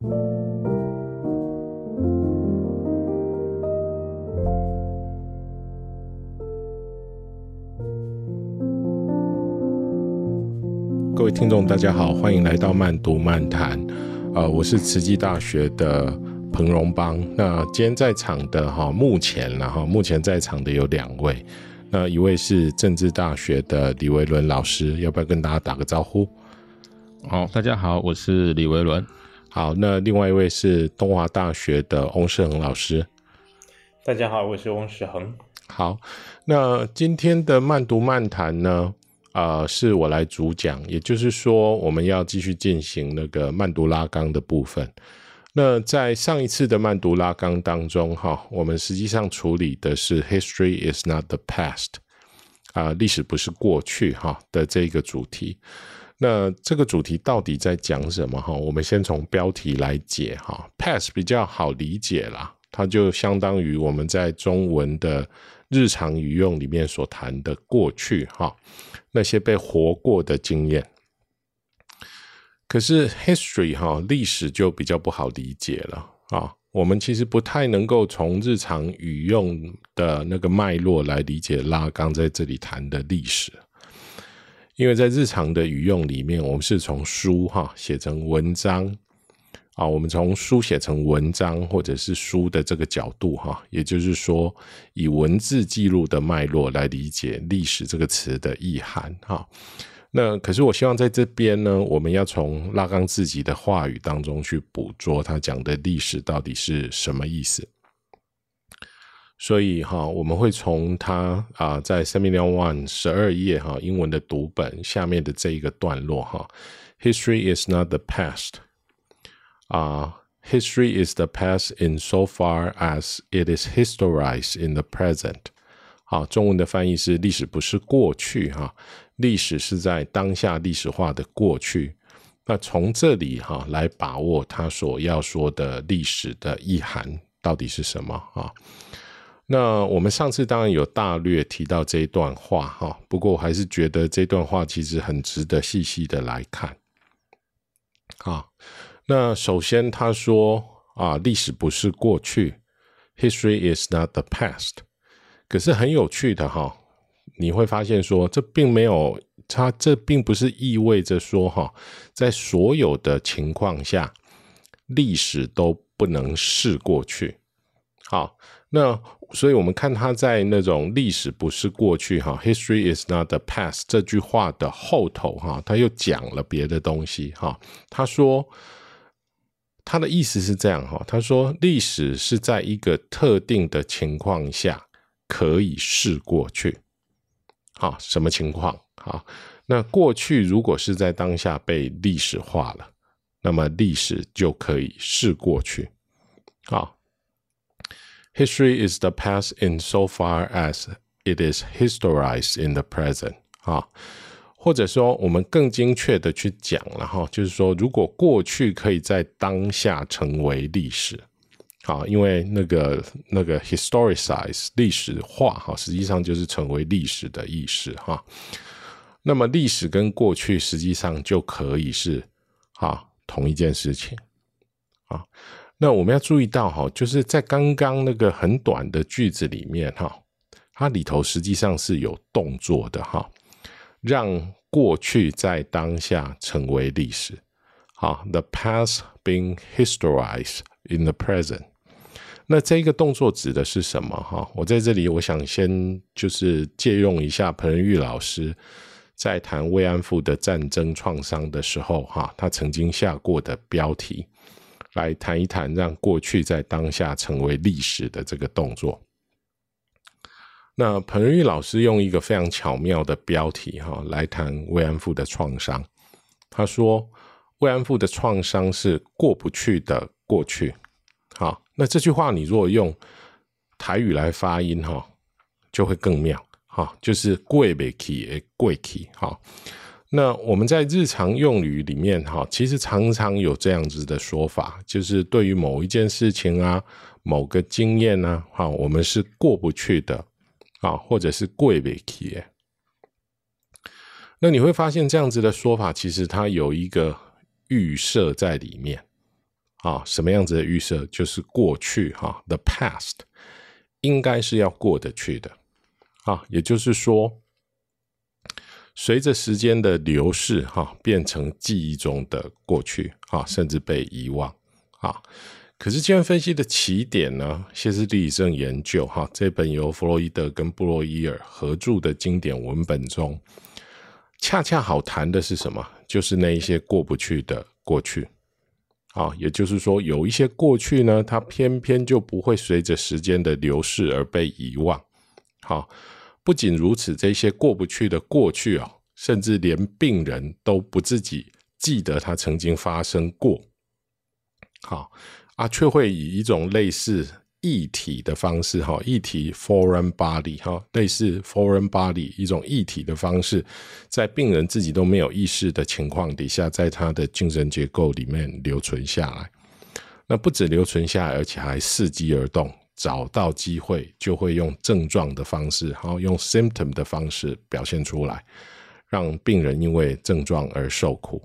各位听众，大家好，欢迎来到慢读漫谈。呃，我是慈济大学的彭荣邦。那今天在场的哈，目前然后目前在场的有两位。那一位是政治大学的李维伦老师，要不要跟大家打个招呼？好，大家好，我是李维伦。好，那另外一位是东华大学的翁世恒老师。大家好，我是翁世恒。好，那今天的慢读漫谈呢？呃，是我来主讲，也就是说，我们要继续进行那个慢读拉纲的部分。那在上一次的慢读拉纲当中，哈，我们实际上处理的是 “History is not the past”，啊、呃，历史不是过去，哈的这个主题。那这个主题到底在讲什么？哈，我们先从标题来解，哈，“past” 比较好理解啦，它就相当于我们在中文的日常语用里面所谈的过去，哈。那些被活过的经验，可是 history 哈历史就比较不好理解了啊。我们其实不太能够从日常语用的那个脉络来理解拉刚在这里谈的历史，因为在日常的语用里面，我们是从书哈写成文章。啊，我们从书写成文章，或者是书的这个角度，哈，也就是说，以文字记录的脉络来理解“历史”这个词的意涵，哈。那可是我希望在这边呢，我们要从拉冈自己的话语当中去捕捉他讲的历史到底是什么意思。所以哈，我们会从他啊，在 Seminar One 十二页哈英文的读本下面的这一个段落哈，History is not the past。啊、uh，History is the past in so far as it is historized in the present。好，中文的翻译是历史不是过去哈，历史是在当下历史化的过去。那从这里哈来把握他所要说的历史的意涵到底是什么啊？那我们上次当然有大略提到这一段话哈，不过我还是觉得这段话其实很值得细细的来看啊。那首先，他说啊，历史不是过去，History is not the past。可是很有趣的哈，你会发现说，这并没有，它这并不是意味着说哈，在所有的情况下，历史都不能是过去。好，那所以我们看他在那种历史不是过去哈，History is not the past 这句话的后头哈，他又讲了别的东西哈，他说。他的意思是这样哈，他说历史是在一个特定的情况下可以是过去，好，什么情况？好，那过去如果是在当下被历史化了，那么历史就可以是过去。好，History is the past in so far as it is historized in the present。啊。或者说，我们更精确的去讲了哈，就是说，如果过去可以在当下成为历史，好，因为那个那个 historicize 历史化哈，实际上就是成为历史的意思哈。那么历史跟过去实际上就可以是哈同一件事情啊。那我们要注意到哈，就是在刚刚那个很短的句子里面哈，它里头实际上是有动作的哈。让过去在当下成为历史，好，the past being historized in the present。那这个动作指的是什么？哈，我在这里我想先就是借用一下彭仁郁老师在谈慰安妇的战争创伤的时候，哈，他曾经下过的标题，来谈一谈让过去在当下成为历史的这个动作。那彭仁郁老师用一个非常巧妙的标题哈来谈慰安妇的创伤。他说，慰安妇的创伤是过不去的过去。好，那这句话你如果用台语来发音哈，就会更妙哈，就是过不去的过去。好，那我们在日常用语里面哈，其实常常有这样子的说法，就是对于某一件事情啊、某个经验啊，哈，我们是过不去的。啊，或者是过不去，那你会发现这样子的说法，其实它有一个预设在里面。啊，什么样子的预设？就是过去哈，the past 应该是要过得去的啊，也就是说，随着时间的流逝哈，变成记忆中的过去啊，甚至被遗忘啊。可是精神分析的起点呢，歇斯底里症研究哈，这本由弗洛伊德跟布洛伊尔合著的经典文本中，恰恰好谈的是什么？就是那一些过不去的过去。啊，也就是说，有一些过去呢，它偏偏就不会随着时间的流逝而被遗忘。好，不仅如此，这些过不去的过去啊，甚至连病人都不自己记得它曾经发生过。好啊，却会以一种类似。异体的方式，哈，异体 foreign body，哈，类似 foreign body 一种异体的方式，在病人自己都没有意识的情况底下，在他的精神结构里面留存下来。那不止留存下来，而且还伺机而动，找到机会就会用症状的方式，然后用 symptom 的方式表现出来，让病人因为症状而受苦。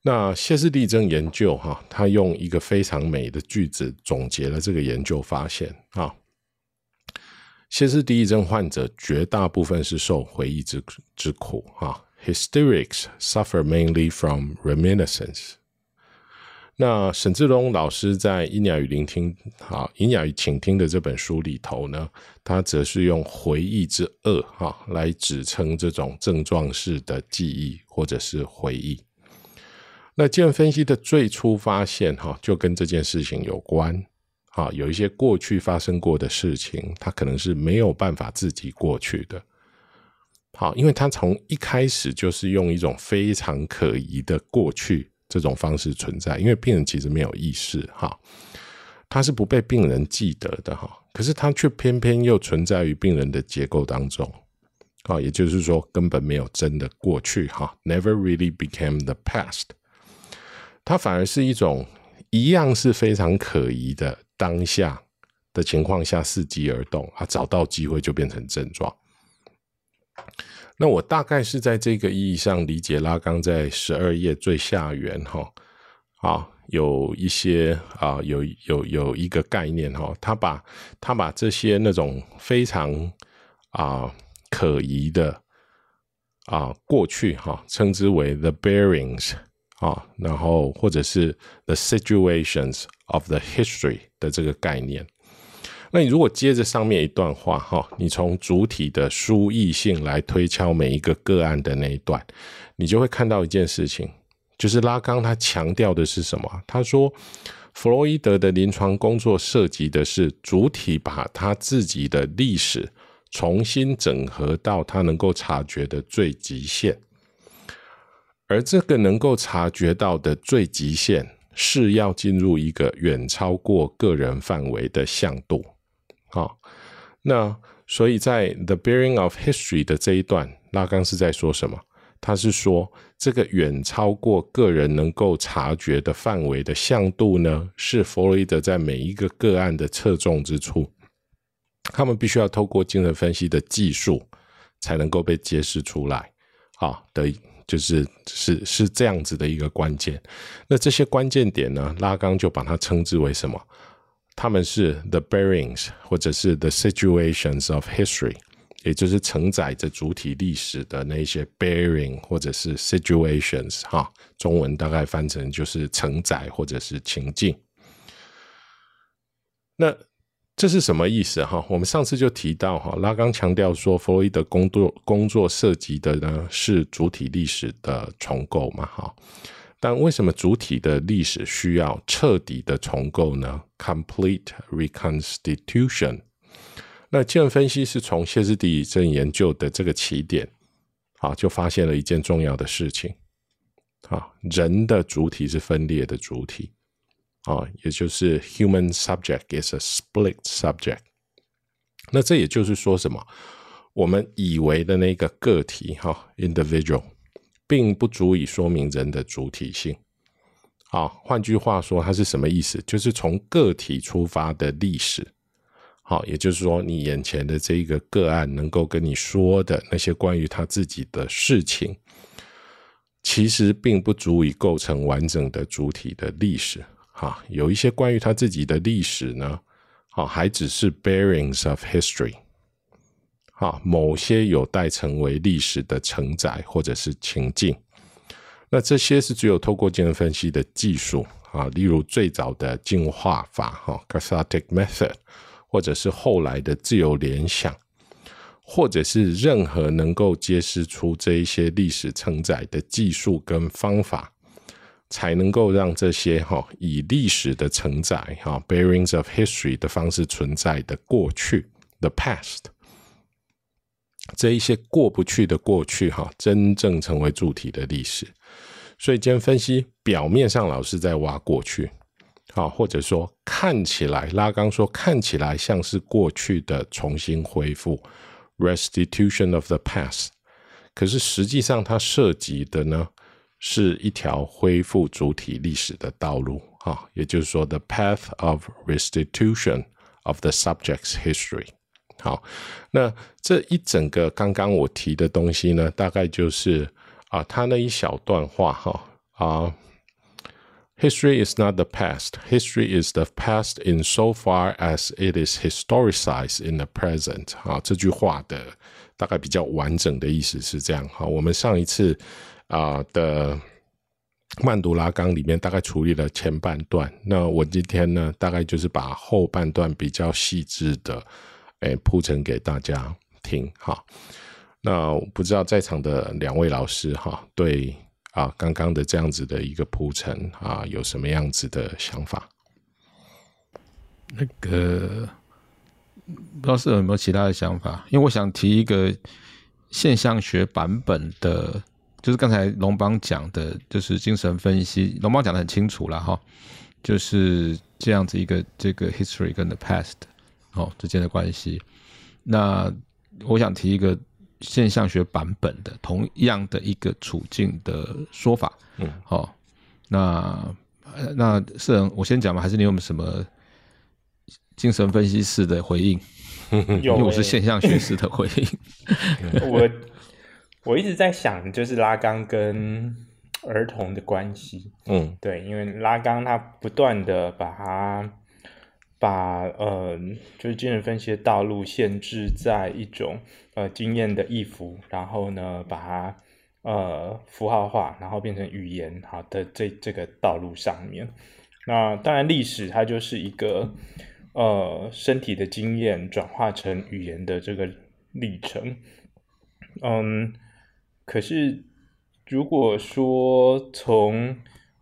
那歇斯底里症研究哈，他用一个非常美的句子总结了这个研究发现啊。歇斯底里症患者绝大部分是受回忆之之苦啊。Hysterics suffer mainly from reminiscence。那沈志龙老师在《音雅与聆听》啊，《音雅与倾听》的这本书里头呢，他则是用回忆之恶哈来指称这种症状式的记忆或者是回忆。那精神分析的最初发现，哈，就跟这件事情有关，啊，有一些过去发生过的事情，它可能是没有办法自己过去的，好，因为它从一开始就是用一种非常可疑的过去这种方式存在，因为病人其实没有意识，哈，他是不被病人记得的，哈，可是他却偏偏又存在于病人的结构当中，啊，也就是说根本没有真的过去，哈，never really became the past。它反而是一种一样是非常可疑的当下的情况下伺机而动啊，找到机会就变成症状。那我大概是在这个意义上理解拉冈在十二页最下缘哈啊，有一些啊有有有一个概念哈，他把他把这些那种非常啊可疑的啊过去哈称之为 the bearings。啊，然后或者是 the situations of the history 的这个概念，那你如果接着上面一段话哈，你从主体的书意性来推敲每一个个案的那一段，你就会看到一件事情，就是拉冈他强调的是什么？他说，弗洛伊德的临床工作涉及的是主体把他自己的历史重新整合到他能够察觉的最极限。而这个能够察觉到的最极限，是要进入一个远超过个人范围的向度。好，那所以在 The Bearing of History 的这一段，拉冈是在说什么？他是说，这个远超过个人能够察觉的范围的向度呢，是弗洛伊德在每一个个案的侧重之处。他们必须要透过精神分析的技术，才能够被揭示出来。啊的。就是是是这样子的一个关键，那这些关键点呢，拉冈就把它称之为什么？他们是 the bearings，或者是 the situations of history，也就是承载着主体历史的那些 bearing 或者是 situations，哈，中文大概翻成就是承载或者是情境。那这是什么意思哈？我们上次就提到哈，拉冈强调说，弗洛伊德工作工作涉及的呢是主体历史的重构嘛哈。但为什么主体的历史需要彻底的重构呢？Complete reconstitution。那精神分析是从歇斯底里症研究的这个起点啊，就发现了一件重要的事情啊，人的主体是分裂的主体。啊，也就是 human subject is a split subject。那这也就是说什么？我们以为的那个个体哈，individual，并不足以说明人的主体性。啊，换句话说，它是什么意思？就是从个体出发的历史。好，也就是说，你眼前的这一个个案能够跟你说的那些关于他自己的事情，其实并不足以构成完整的主体的历史。哈，有一些关于他自己的历史呢，啊，还只是 bearings of history，啊，某些有待成为历史的承载或者是情境。那这些是只有透过精神分析的技术啊，例如最早的进化法哈 cathartic method，或者是后来的自由联想，或者是任何能够揭示出这一些历史承载的技术跟方法，才能够让这些哈以历史的承载哈 bearings of history 的方式存在的过去 the past，这一些过不去的过去哈，真正成为主体的历史。所以，今天分析表面上老是在挖过去，啊，或者说看起来拉刚说看起来像是过去的重新恢复 （restitution of the past），可是实际上它涉及的呢是一条恢复主体历史的道路，啊，也就是说 the path of restitution of the subject's history。好，那这一整个刚刚我提的东西呢，大概就是。啊，他那一小段话哈啊，History is not the past. History is the past in so far as it is historicized in the present. 啊，这句话的大概比较完整的意思是这样哈。我们上一次啊的曼读拉纲里面大概处理了前半段，那我今天呢大概就是把后半段比较细致的诶铺陈给大家听哈。那不知道在场的两位老师哈，对啊刚刚的这样子的一个铺陈啊，有什么样子的想法？那个不知道是有没有其他的想法？因为我想提一个现象学版本的，就是刚才龙邦讲的，就是精神分析，龙邦讲的很清楚了哈，就是这样子一个这个 history 跟 the past 哦之间的关系。那我想提一个。现象学版本的同样的一个处境的说法，嗯，好、哦，那那圣人，我先讲吧，还是你有没有什么精神分析式的回应？因为我是现象学式的回应。我我一直在想，就是拉冈跟儿童的关系，嗯，对，因为拉冈他不断的把他把呃，就是精神分析的道路限制在一种。呃，经验的意符，然后呢，把它呃符号化，然后变成语言，好的这这个道路上面。那当然，历史它就是一个呃身体的经验转化成语言的这个历程。嗯，可是如果说从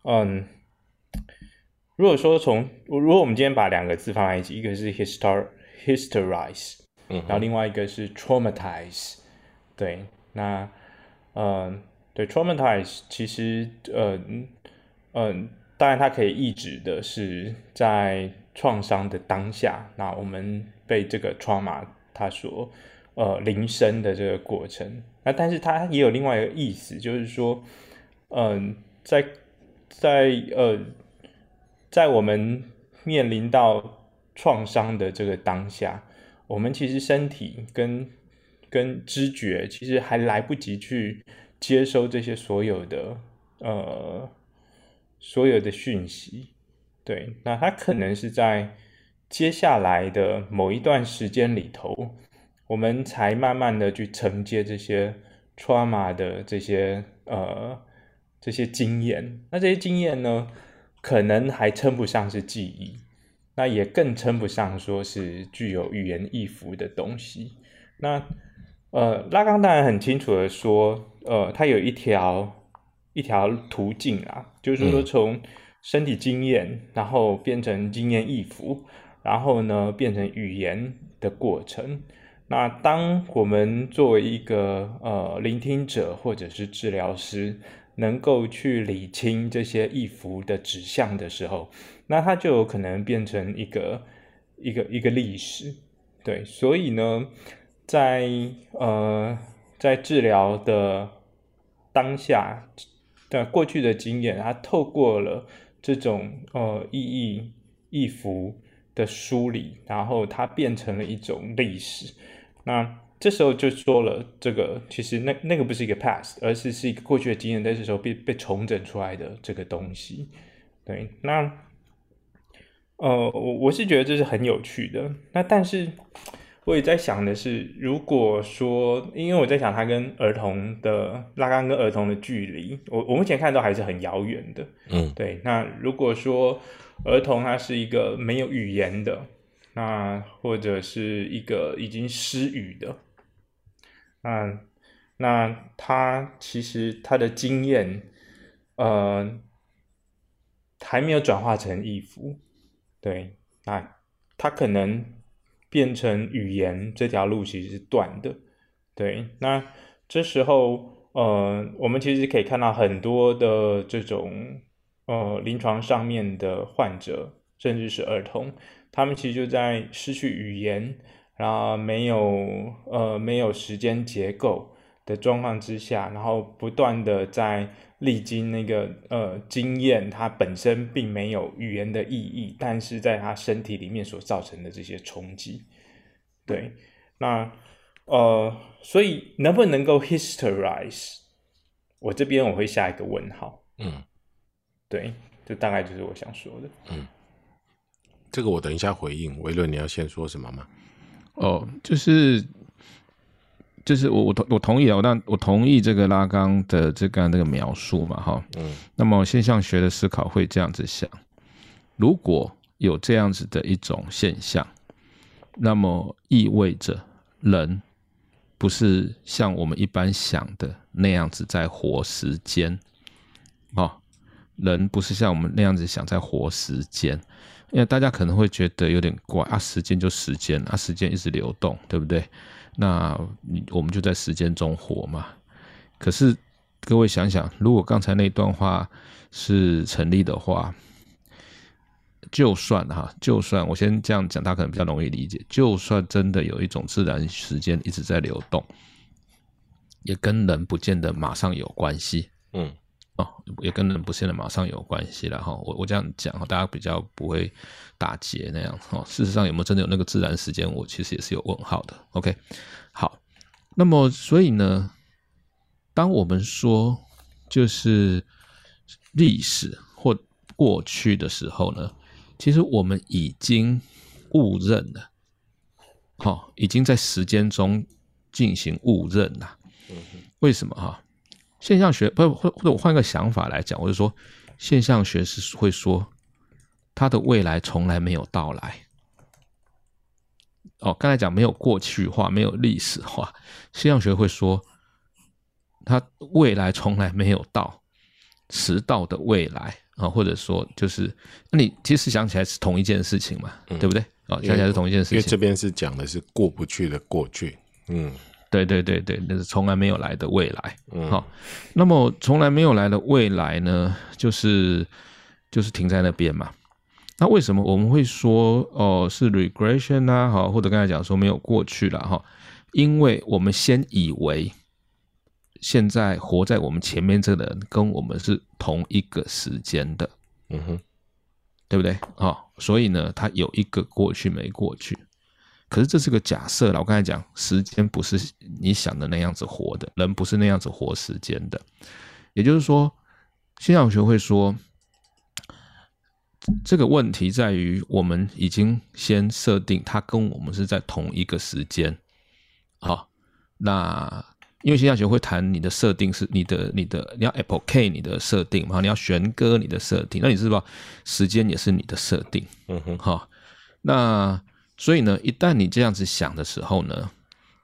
嗯，如果说从如果我们今天把两个字放在一起，一个是 histor historize。然后另外一个是 traumatize，对，那，呃，对 traumatize 其实，呃，嗯、呃，当然它可以意指的是在创伤的当下，那我们被这个 trauma 它所呃临身的这个过程，那但是它也有另外一个意思，就是说，嗯、呃，在在呃，在我们面临到创伤的这个当下。我们其实身体跟跟知觉其实还来不及去接收这些所有的呃所有的讯息，对，那它可能是在接下来的某一段时间里头，我们才慢慢的去承接这些 trauma 的这些呃这些经验，那这些经验呢，可能还称不上是记忆。那也更称不上说是具有语言意符的东西。那呃，拉冈当然很清楚的说，呃，它有一条一条途径啊，就是说从身体经验，嗯、然后变成经验意符，然后呢变成语言的过程。那当我们作为一个呃聆听者或者是治疗师，能够去理清这些意符的指向的时候。那它就有可能变成一个一个一个历史，对，所以呢，在呃在治疗的当下的过去的经验，它透过了这种呃意义意符的梳理，然后它变成了一种历史。那这时候就说了，这个其实那那个不是一个 past，而是是一个过去的经验，在这时候被被重整出来的这个东西，对，那。呃，我我是觉得这是很有趣的。那但是我也在想的是，如果说，因为我在想他跟儿童的拉杆跟儿童的距离，我我目前看到还是很遥远的。嗯，对。那如果说儿童他是一个没有语言的，那或者是一个已经失语的，那那他其实他的经验，呃，还没有转化成意符。对，那他可能变成语言这条路其实是断的。对，那这时候，呃，我们其实可以看到很多的这种呃临床上面的患者，甚至是儿童，他们其实就在失去语言，然后没有呃没有时间结构的状况之下，然后不断的在。历经那个呃经验，它本身并没有语言的意义，但是在他身体里面所造成的这些冲击，对，那呃，所以能不能够 historize，我这边我会下一个问号，嗯，对，这大概就是我想说的，嗯，这个我等一下回应，维伦你要先说什么吗？哦，就是。就是我我同我同意啊，我那我同意这个拉缸的这个这个描述嘛，哈，嗯，那么现象学的思考会这样子想：如果有这样子的一种现象，那么意味着人不是像我们一般想的那样子在活时间，哦，人不是像我们那样子想在活时间，因为大家可能会觉得有点怪啊，时间就时间啊，时间一直流动，对不对？那我们就在时间中活嘛。可是各位想想，如果刚才那段话是成立的话，就算哈，就算我先这样讲，他可能比较容易理解。就算真的有一种自然时间一直在流动，也跟人不见得马上有关系。嗯。哦，也跟人不见得马上有关系了哈。我我这样讲，大家比较不会打结那样哈。事实上有没有真的有那个自然时间，我其实也是有问号的。OK，好，那么所以呢，当我们说就是历史或过去的时候呢，其实我们已经误认了，好，已经在时间中进行误认了。为什么哈？现象学不，或或者我换个想法来讲，我就说现象学是会说他的未来从来没有到来。哦，刚才讲没有过去化，没有历史化，现象学会说他未来从来没有到，迟到的未来啊，或者说就是那你其实想起来是同一件事情嘛，嗯、对不对？哦，想起来是同一件事情。因为这边是讲的是过不去的过去，嗯。对对对对，那是从来没有来的未来。嗯，好，那么从来没有来的未来呢，就是就是停在那边嘛。那为什么我们会说哦是 regression 啊？好，或者刚才讲说没有过去了哈？因为我们先以为现在活在我们前面这个人跟我们是同一个时间的，嗯哼，对不对？好，所以呢，他有一个过去没过去。可是这是个假设了，我刚才讲，时间不是你想的那样子活的，人不是那样子活时间的。也就是说，现象学会说，这个问题在于我们已经先设定它跟我们是在同一个时间。好，那因为现象学会谈你的设定是你的你的你要 applicate 你的设定嘛，你要弦歌你的设定，那你知道时间也是你的设定。嗯哼，好，那。所以呢，一旦你这样子想的时候呢，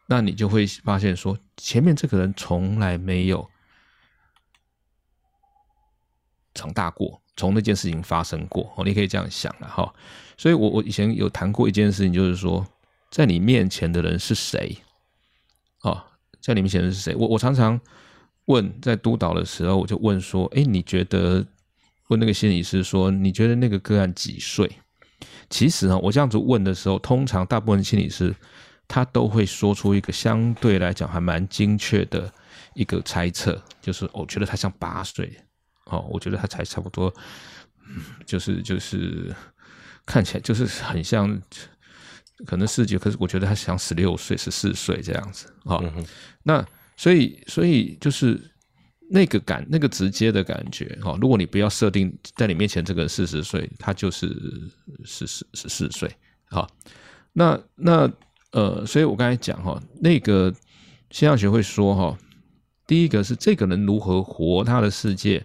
那你就会发现说，前面这个人从来没有长大过，从那件事情发生过哦，你可以这样想了哈。所以我我以前有谈过一件事情，就是说，在你面前的人是谁？哦，在你面前的是谁？我我常常问，在督导的时候，我就问说，哎，你觉得问那个心理师说，你觉得那个个案几岁？其实呢，我这样子问的时候，通常大部分心理师他都会说出一个相对来讲还蛮精确的一个猜测，就是我觉得他像八岁，哦，我觉得他才差不多，嗯，就是就是看起来就是很像，可能四级，可是我觉得他像十六岁、十四岁这样子，哦，嗯，那所以所以就是那个感，那个直接的感觉，哈，如果你不要设定在你面前这个四十岁，他就是十四十四岁，好，那那呃，所以我刚才讲哈，那个现象学会说哈，第一个是这个人如何活他的世界，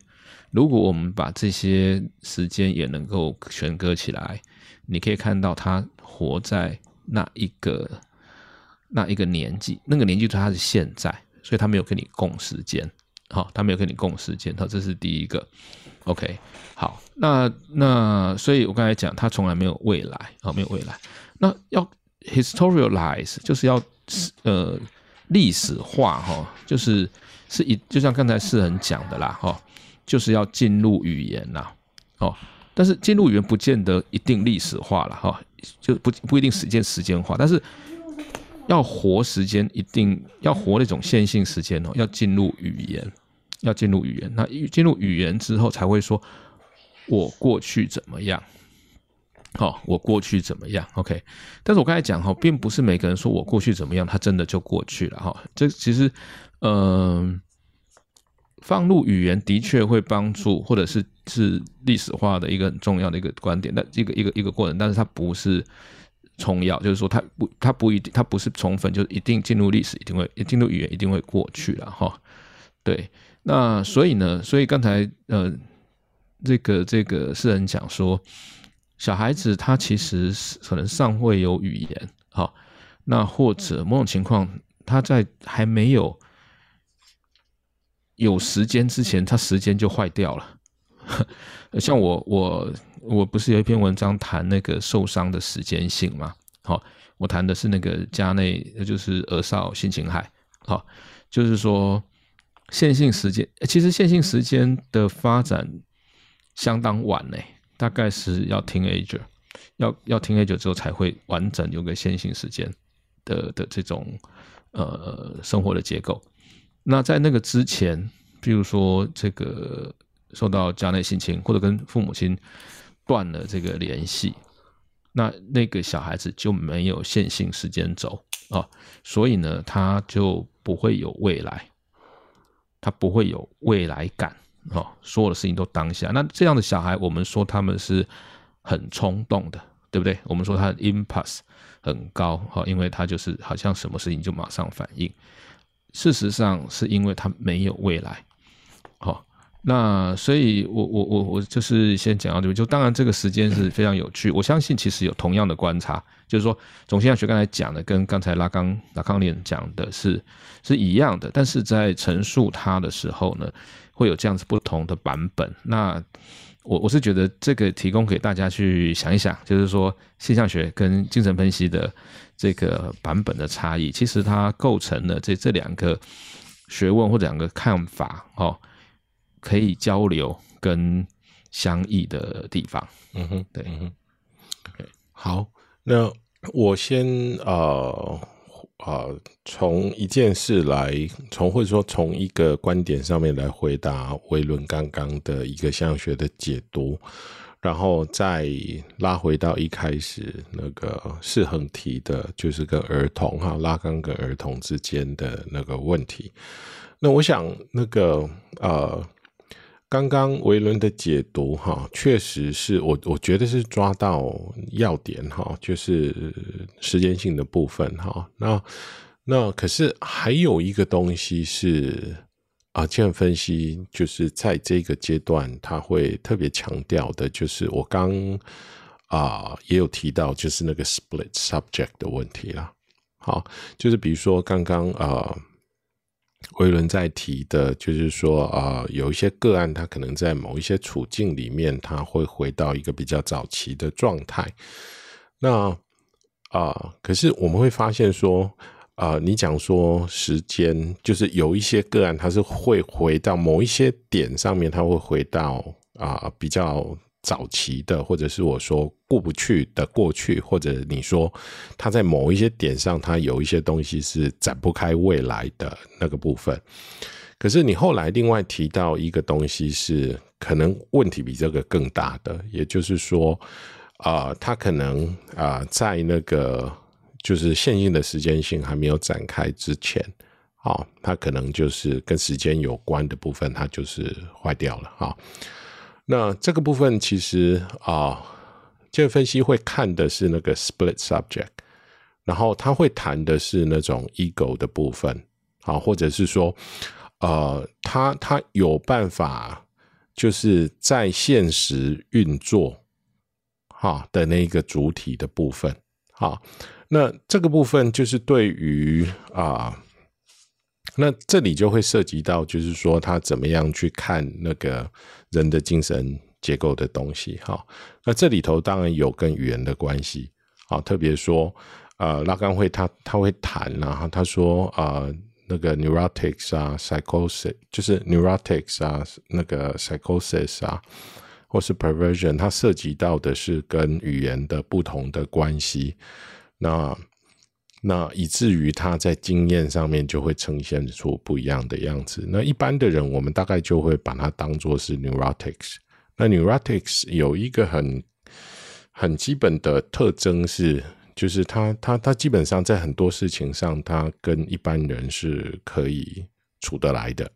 如果我们把这些时间也能够选割起来，你可以看到他活在那一个那一个年纪，那个年纪他是现在，所以他没有跟你共时间。好，他没有跟你共时间，好，这是第一个。OK，好，那那所以我刚才讲，他从来没有未来，好，没有未来。那要 historialize，就是要呃历史化，哈，就是是一，就像刚才世恒讲的啦，哈，就是要进入语言啦，哦，但是进入语言不见得一定历史化了，哈，就不不一定时间时间化，但是。要活时间，一定要活那种线性时间哦。要进入语言，要进入语言。那进入语言之后，才会说我过去怎么样？好，我过去怎么样？OK。但是我刚才讲哈，并不是每个人说我过去怎么样，他真的就过去了哈。这其实，嗯、放入语言的确会帮助，或者是是历史化的一个很重要的一个观点。那一个一个一个过程，但是它不是。重要就是说，它不，它不一定，它不是充分，就是一定进入历史，一定会进入语言，一定会过去了哈。对，那所以呢，所以刚才呃，这个这个诗人讲说，小孩子他其实是可能尚未有语言，好，那或者某种情况，他在还没有有时间之前，他时间就坏掉了。像我我。我不是有一篇文章谈那个受伤的时间性吗？好，我谈的是那个家内，就是儿少性侵害。好，就是说线性时间，其实线性时间的发展相当晚呢，大概是要 teenager，要要 teenager 之后才会完整有个线性时间的的这种呃生活的结构。那在那个之前，比如说这个受到家内性侵，或者跟父母亲。断了这个联系，那那个小孩子就没有线性时间轴啊，所以呢，他就不会有未来，他不会有未来感哦，所有的事情都当下。那这样的小孩，我们说他们是很冲动的，对不对？我们说他的 impulse 很高哈，因为他就是好像什么事情就马上反应。事实上，是因为他没有未来，好。那所以我，我我我就是先讲到这边。就当然，这个时间是非常有趣。我相信，其实有同样的观察，就是说，总现象学刚才讲的，跟刚才拉冈拉康连讲的是是一样的。但是在陈述它的时候呢，会有这样子不同的版本。那我我是觉得这个提供给大家去想一想，就是说，现象学跟精神分析的这个版本的差异，其实它构成了这这两个学问或者两个看法哦。可以交流跟相异的地方，嗯哼，对，嗯哼好，那我先呃呃从一件事来，从或者说从一个观点上面来回答维伦刚刚的一个现象学的解读，然后再拉回到一开始那个世恒提的，就是跟儿童哈拉冈跟儿童之间的那个问题。那我想那个呃。刚刚维伦的解读，哈，确实是我我觉得是抓到要点，哈，就是时间性的部分，哈。那那可是还有一个东西是啊，精神分析就是在这个阶段他会特别强调的，就是我刚啊也有提到，就是那个 split subject 的问题啦。好，就是比如说刚刚啊。威伦在提的，就是说啊、呃，有一些个案，他可能在某一些处境里面，他会回到一个比较早期的状态。那啊、呃，可是我们会发现说，啊、呃，你讲说时间，就是有一些个案，它是会回到某一些点上面，它会回到啊、比较。早期的，或者是我说过不去的过去，或者你说他在某一些点上，他有一些东西是展不开未来的那个部分。可是你后来另外提到一个东西，是可能问题比这个更大的，也就是说，啊、呃，他可能啊、呃，在那个就是线性的时间性还没有展开之前，好，它可能就是跟时间有关的部分，它就是坏掉了哈。那这个部分其实啊，精神分析会看的是那个 split subject，然后他会谈的是那种 ego 的部分，啊，或者是说，呃，他他有办法就是在现实运作哈的那一个主体的部分，好，那这个部分就是对于啊。那这里就会涉及到，就是说他怎么样去看那个人的精神结构的东西，哈。那这里头当然有跟语言的关系，啊，特别说，呃，拉冈会他他会谈，然后他说，呃，那个 neurotics 啊，psychosis，就是 neurotics 啊，那个 psychosis 啊，或是 perversion，它涉及到的是跟语言的不同的关系，那。那以至于他在经验上面就会呈现出不一样的样子。那一般的人，我们大概就会把它当作是 neurotics。那 neurotics 有一个很很基本的特征是，就是他他他基本上在很多事情上，他跟一般人是可以处得来的。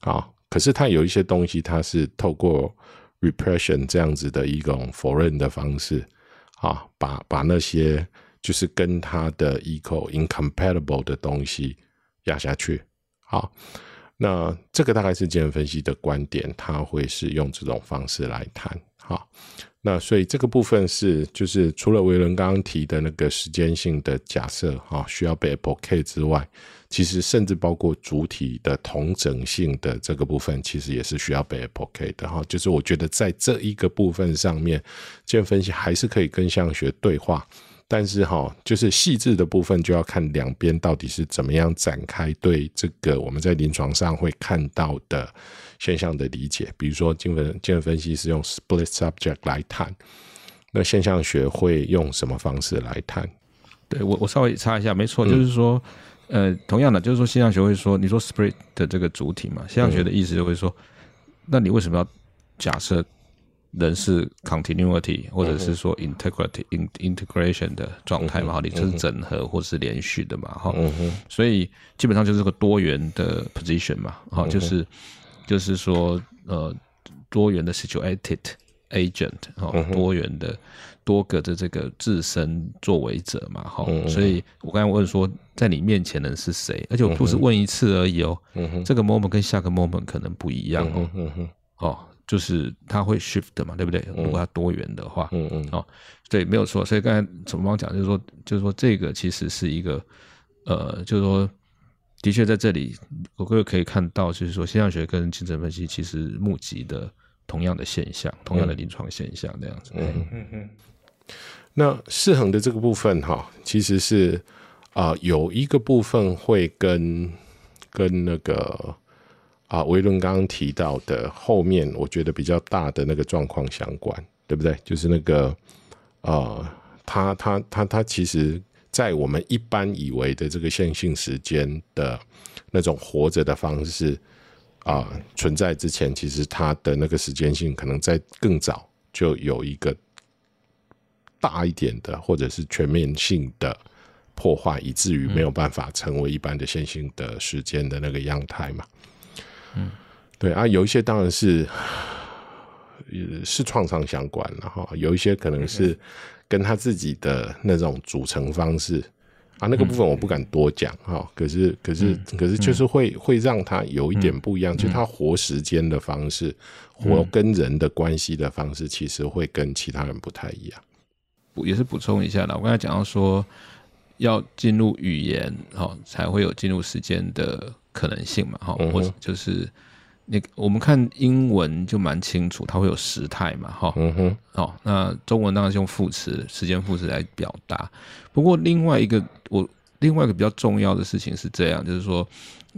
啊，可是他有一些东西，他是透过 repression 这样子的一种否认的方式，啊，把把那些。就是跟他的 equal incompatible 的东西压下去，好，那这个大概是精神分析的观点，他会是用这种方式来谈，好，那所以这个部分是就是除了维伦刚刚提的那个时间性的假设，哈，需要被 Apple K 之外，其实甚至包括主体的同整性的这个部分，其实也是需要被 Apple K 的，哈，就是我觉得在这一个部分上面，精神分析还是可以跟现象学对话。但是哈，就是细致的部分就要看两边到底是怎么样展开对这个我们在临床上会看到的现象的理解。比如说，精神精神分析是用 split subject 来谈，那现象学会用什么方式来谈？对，我我稍微插一下，没错，就是说，嗯、呃，同样的，就是说现象学会说，你说 split 的这个主体嘛，现象学的意思就会说，嗯、那你为什么要假设？人是 continuity 或者是说 integrity in integration 的状态嘛？哈，你这是整合或是连续的嘛？哈，所以基本上就是个多元的 position 嘛？哈，就是就是说呃多元的 situated agent 哈，多元的多个的这个自身作为者嘛？哈，所以我刚才问说在你面前的人是谁？而且我不是问一次而已哦，这个 moment 跟下个 moment 可能不一样哦，哦。就是它会 shift 的嘛，对不对？如果它多元的话，嗯嗯，哦，对，没有错。所以刚才崇邦讲，就是说，就是说，这个其实是一个，呃，就是说，的确在这里，我各位可以看到，就是说，现象学跟精神分析其实募集的同样的现象，同样的临床现象这样子。嗯嗯嗯。那失衡的这个部分哈，其实是啊、呃，有一个部分会跟跟那个。啊，维伦刚刚提到的后面，我觉得比较大的那个状况相关，对不对？就是那个，呃，他他他他，其实，在我们一般以为的这个线性时间的那种活着的方式啊、呃、存在之前，其实它的那个时间性可能在更早就有一个大一点的，或者是全面性的破坏，以至于没有办法成为一般的线性的时间的那个样态嘛。嗯，对啊，有一些当然是，是创伤相关了哈，有一些可能是跟他自己的那种组成方式啊，那个部分我不敢多讲哈。可是，可是，可是，就是会会让他有一点不一样，就他活时间的方式，活跟人的关系的方式，其实会跟其他人不太一样。也是补充一下啦，我刚才讲到说，要进入语言哈，才会有进入时间的。可能性嘛，哈，或者就是那个我们看英文就蛮清楚，它会有时态嘛，哈，嗯哼，哦，那中文当然是用副词、时间副词来表达。不过另外一个我另外一个比较重要的事情是这样，就是说，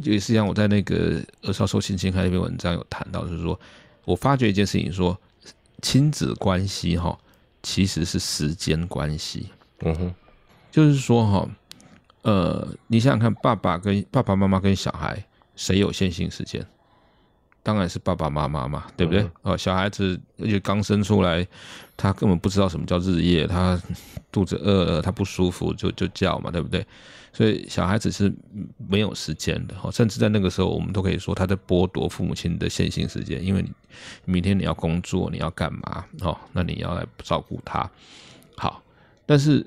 就实际上我在那个儿少受性侵害那篇文章有谈到，就是说我发觉一件事情，说亲子关系哈其实是时间关系，嗯哼，就是说哈。呃，你想想看，爸爸跟爸爸妈妈跟小孩，谁有限性时间？当然是爸爸妈妈嘛，对不对？哦、嗯，小孩子而且刚生出来，他根本不知道什么叫日夜，他肚子饿了，他不舒服就就叫嘛，对不对？所以小孩子是没有时间的，哦甚至在那个时候，我们都可以说他在剥夺父母亲的线性时间，因为明天你要工作，你要干嘛？哦，那你要来照顾他。好，但是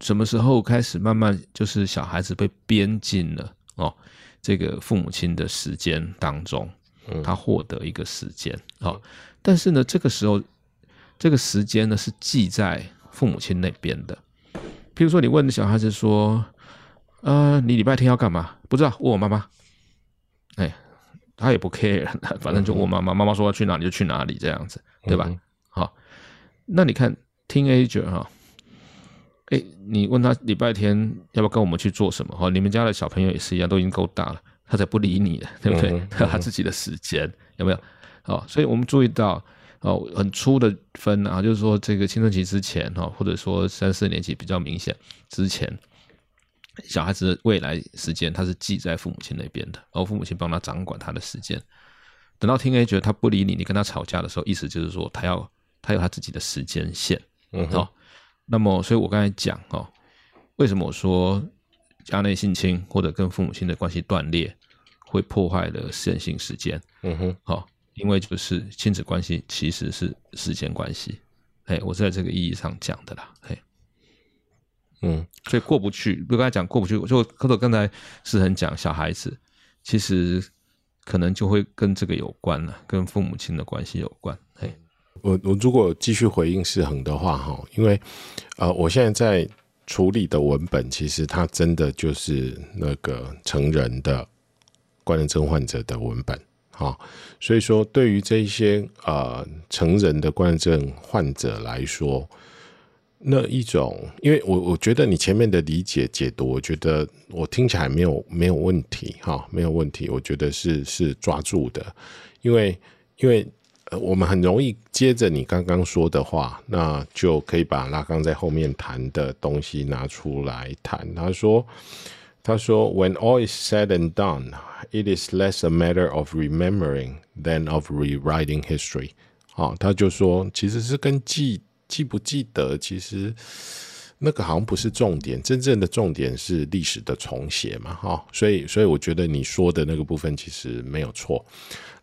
什么时候开始慢慢就是小孩子被编进了哦这个父母亲的时间当中？他获得一个时间，好，但是呢，这个时候，这个时间呢是记在父母亲那边的。譬如说，你问小孩子说：“呃，你礼拜天要干嘛？”不知道，问我妈妈。哎，他也不 care，反正就问妈妈。妈妈说要去哪里就去哪里，这样子，对吧？好，那你看 teenager 哈，哎，你问他礼拜天要不要跟我们去做什么？哈，你们家的小朋友也是一样，都已经够大了。他才不理你的，对不对？他有他自己的时间，有没有？哦，所以我们注意到哦，很粗的分啊，就是说这个青春期之前哈，或者说三四年级比较明显之前，小孩子未来时间他是记在父母亲那边的，然后父母亲帮他掌管他的时间。等到听 A 觉得他不理你，你跟他吵架的时候，意思就是说他要他有他自己的时间线，嗯，好。那么，所以我刚才讲哦，为什么我说？家内性侵或者跟父母亲的关系断裂，会破坏了线性时间。嗯哼，好、哦，因为就是亲子关系其实是时间关系。哎，我是在这个意义上讲的啦。嘿，嗯，所以过不去，不刚才讲过不去，就或者刚才是很讲小孩子，其实可能就会跟这个有关了，跟父母亲的关系有关。嘿，我我如果继续回应世恒的话，哈，因为呃，我现在在。处理的文本其实它真的就是那个成人的关联症患者的文本，哈，所以说对于这一些呃成人的关联症患者来说，那一种，因为我我觉得你前面的理解解读，我觉得我听起来没有没有问题，哈，没有问题，我觉得是是抓住的，因为因为。呃，我们很容易接着你刚刚说的话，那就可以把拉冈在后面谈的东西拿出来谈。他说：“他说，When all is said and done, it is less a matter of remembering than of rewriting history。”好，他就说，其实是跟记记不记得，其实那个好像不是重点，真正的重点是历史的重写嘛。哈，所以，所以我觉得你说的那个部分其实没有错。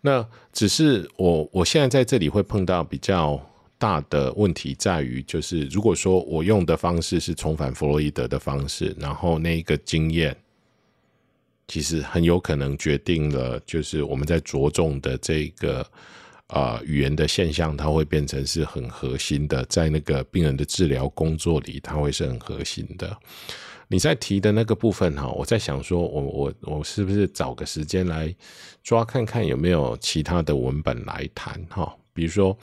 那只是我，我现在在这里会碰到比较大的问题，在于就是，如果说我用的方式是重返弗洛伊德的方式，然后那一个经验，其实很有可能决定了，就是我们在着重的这个呃语言的现象，它会变成是很核心的，在那个病人的治疗工作里，它会是很核心的。你在提的那个部分哈，我在想说我，我我是不是找个时间来抓看看有没有其他的文本来谈哈？比如说，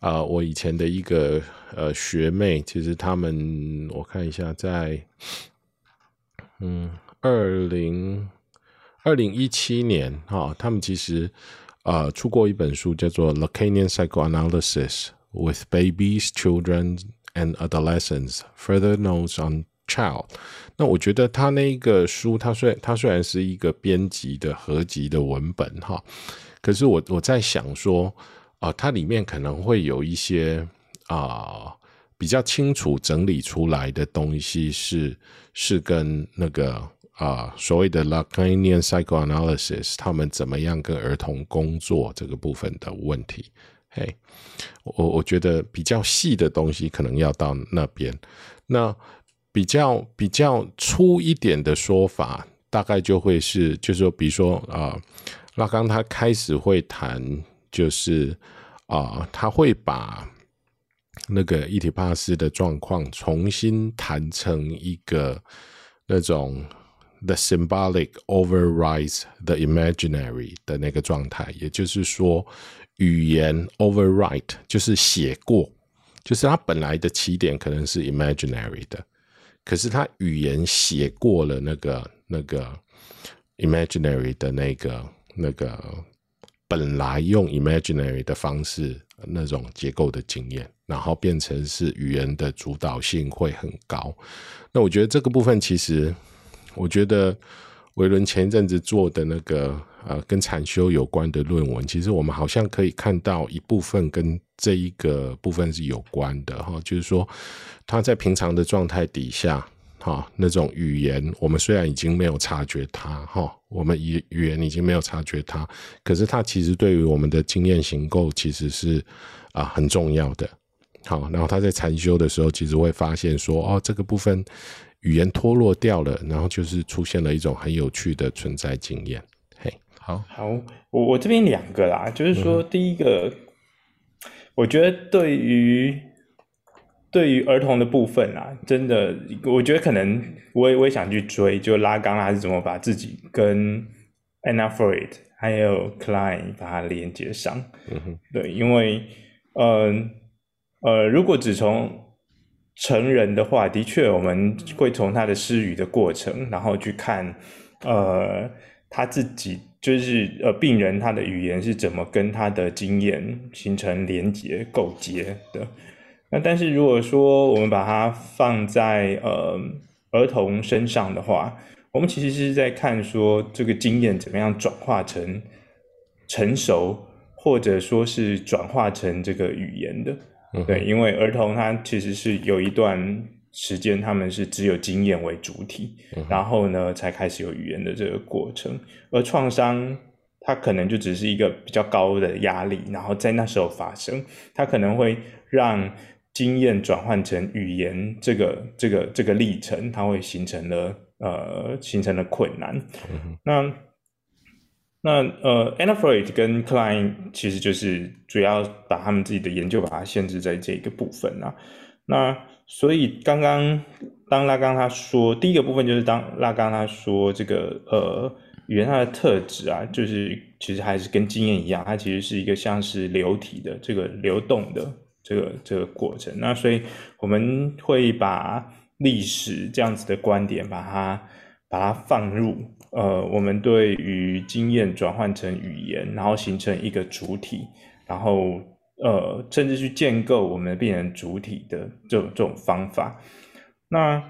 呃，我以前的一个呃学妹，其实他们我看一下，在嗯二零二零一七年哈，他们其实呃出过一本书，叫做《Lacanian Psychoanalysis with Babies, Children and Adolescents: Further Notes on Child》。那我觉得他那个书，他虽他虽然是一个编辑的合集的文本哈，可是我我在想说啊、它里面可能会有一些啊、比较清楚整理出来的东西是，是跟那个啊、所谓的 Lacanian Psychoanalysis 他们怎么样跟儿童工作这个部分的问题。嘿，我我觉得比较细的东西可能要到那边那。比较比较粗一点的说法，大概就会是，就是说，比如说啊、呃，拉冈他开始会谈，就是啊、他会把那个伊体帕斯的状况重新谈成一个那种 the symbolic override the imaginary 的那个状态，也就是说，语言 overwrite 就是写过，就是他本来的起点可能是 imaginary 的。可是他语言写过了那个那个 imaginary 的那个那个本来用 imaginary 的方式那种结构的经验，然后变成是语言的主导性会很高。那我觉得这个部分其实，我觉得维伦前一阵子做的那个呃跟禅修有关的论文，其实我们好像可以看到一部分跟这一个部分是有关的哈，就是说他在平常的状态底下。哈，那种语言，我们虽然已经没有察觉它，哈，我们语语言已经没有察觉它，可是它其实对于我们的经验形构其实是啊很重要的。好，然后他在禅修的时候，其实会发现说，哦，这个部分语言脱落掉了，然后就是出现了一种很有趣的存在经验。嘿，好，好，我我这边两个啦，就是说第一个，嗯、我觉得对于。对于儿童的部分啊，真的，我觉得可能我也我也想去追，就拉刚他是怎么把自己跟 Anna Freud 还有 Klein 把它连接上。嗯哼，对，因为，嗯呃，呃，如果只从成人的话，的确我们会从他的失语的过程，然后去看，呃，他自己就是呃病人他的语言是怎么跟他的经验形成连结构结的。那但是如果说我们把它放在呃儿童身上的话，我们其实是在看说这个经验怎么样转化成成熟，或者说是转化成这个语言的。嗯、对，因为儿童他其实是有一段时间他们是只有经验为主体，嗯、然后呢才开始有语言的这个过程。而创伤它可能就只是一个比较高的压力，然后在那时候发生，它可能会让。经验转换成语言，这个这个这个历程，它会形成了呃形成了困难。嗯、那那呃，Anna Freud 跟 Klein 其实就是主要把他们自己的研究把它限制在这个部分啊。那所以刚刚当拉刚他说第一个部分就是当拉刚他说这个呃语言它的特质啊，就是其实还是跟经验一样，它其实是一个像是流体的这个流动的。这个这个过程，那所以我们会把历史这样子的观点，把它把它放入呃，我们对于经验转换成语言，然后形成一个主体，然后呃，甚至去建构我们病人主体的这种这种方法。那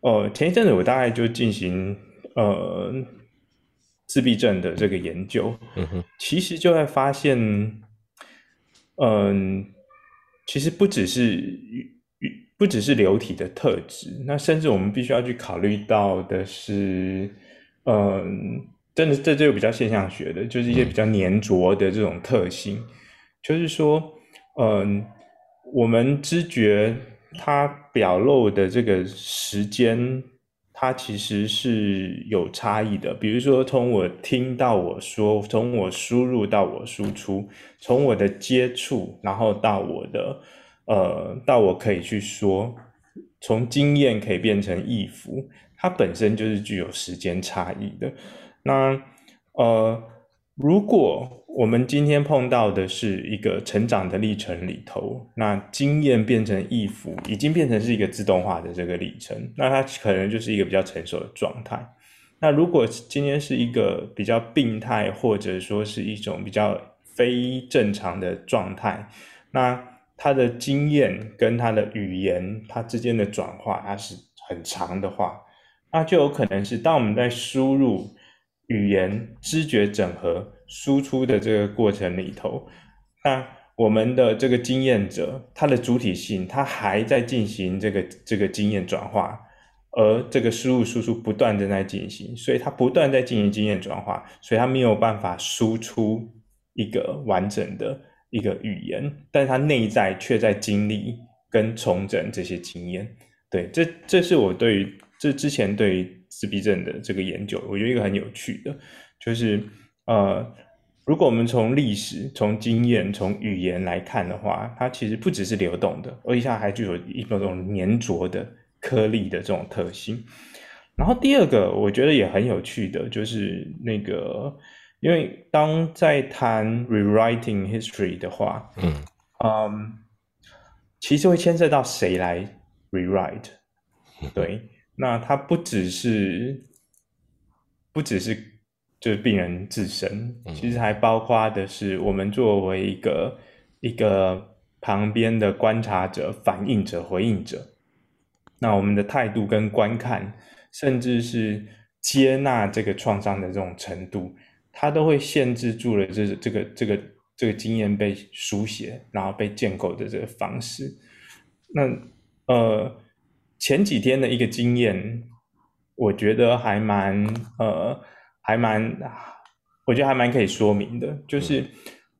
呃，前一阵子我大概就进行呃自闭症的这个研究，其实就会发现，嗯、呃。其实不只是不只是流体的特质，那甚至我们必须要去考虑到的是，嗯，真的这就比较现象学的，就是一些比较粘着的这种特性，嗯、就是说，嗯，我们知觉它表露的这个时间。它其实是有差异的，比如说从我听到我说，从我输入到我输出，从我的接触，然后到我的，呃，到我可以去说，从经验可以变成意符，它本身就是具有时间差异的。那，呃，如果我们今天碰到的是一个成长的历程里头，那经验变成意符，已经变成是一个自动化的这个历程，那它可能就是一个比较成熟的状态。那如果今天是一个比较病态，或者说是一种比较非正常的状态，那它的经验跟它的语言它之间的转化，它是很长的话，那就有可能是当我们在输入语言知觉整合。输出的这个过程里头，那我们的这个经验者，他的主体性，他还在进行这个这个经验转化，而这个输入输出不断的在进行，所以他不断在进行经验转化，所以他没有办法输出一个完整的一个语言，但是他内在却在经历跟重整这些经验。对，这这是我对于这之前对于自闭症的这个研究，我觉得一个很有趣的，就是。呃，如果我们从历史、从经验、从语言来看的话，它其实不只是流动的，而且它还具有一种粘着的颗粒的这种特性。然后第二个，我觉得也很有趣的，就是那个，因为当在谈 rewriting history 的话，嗯嗯，其实会牵涉到谁来 rewrite，对，那它不只是，不只是。就是病人自身，其实还包括的是我们作为一个一个旁边的观察者、反应者、回应者。那我们的态度跟观看，甚至是接纳这个创伤的这种程度，它都会限制住了这这个这个这个经验被书写，然后被建构的这个方式。那呃，前几天的一个经验，我觉得还蛮呃，还蛮，我觉得还蛮可以说明的，就是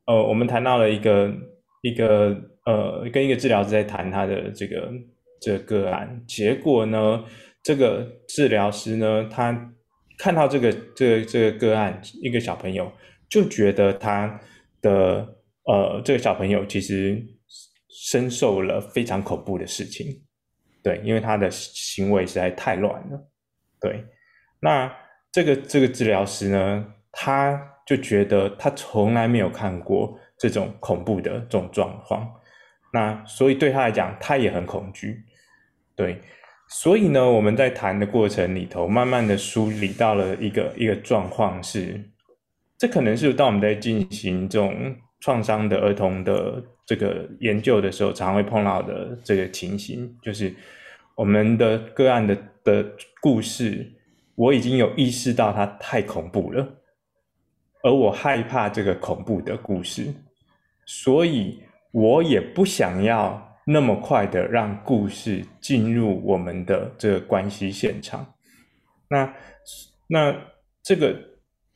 呃，我们谈到了一个一个呃，跟一个治疗师在谈他的这个这个个案，结果呢，这个治疗师呢，他看到这个这个这个个案，一个小朋友就觉得他的呃这个小朋友其实深受了非常恐怖的事情，对，因为他的行为实在太乱了，对。那这个这个治疗师呢，他就觉得他从来没有看过这种恐怖的这种状况，那所以对他来讲，他也很恐惧，对。所以呢，我们在谈的过程里头，慢慢的梳理到了一个一个状况是，这可能是当我们在进行这种创伤的儿童的这个研究的时候，常会碰到的这个情形，就是我们的个案的的故事，我已经有意识到它太恐怖了，而我害怕这个恐怖的故事，所以我也不想要。那么快的让故事进入我们的这个关系现场，那那这个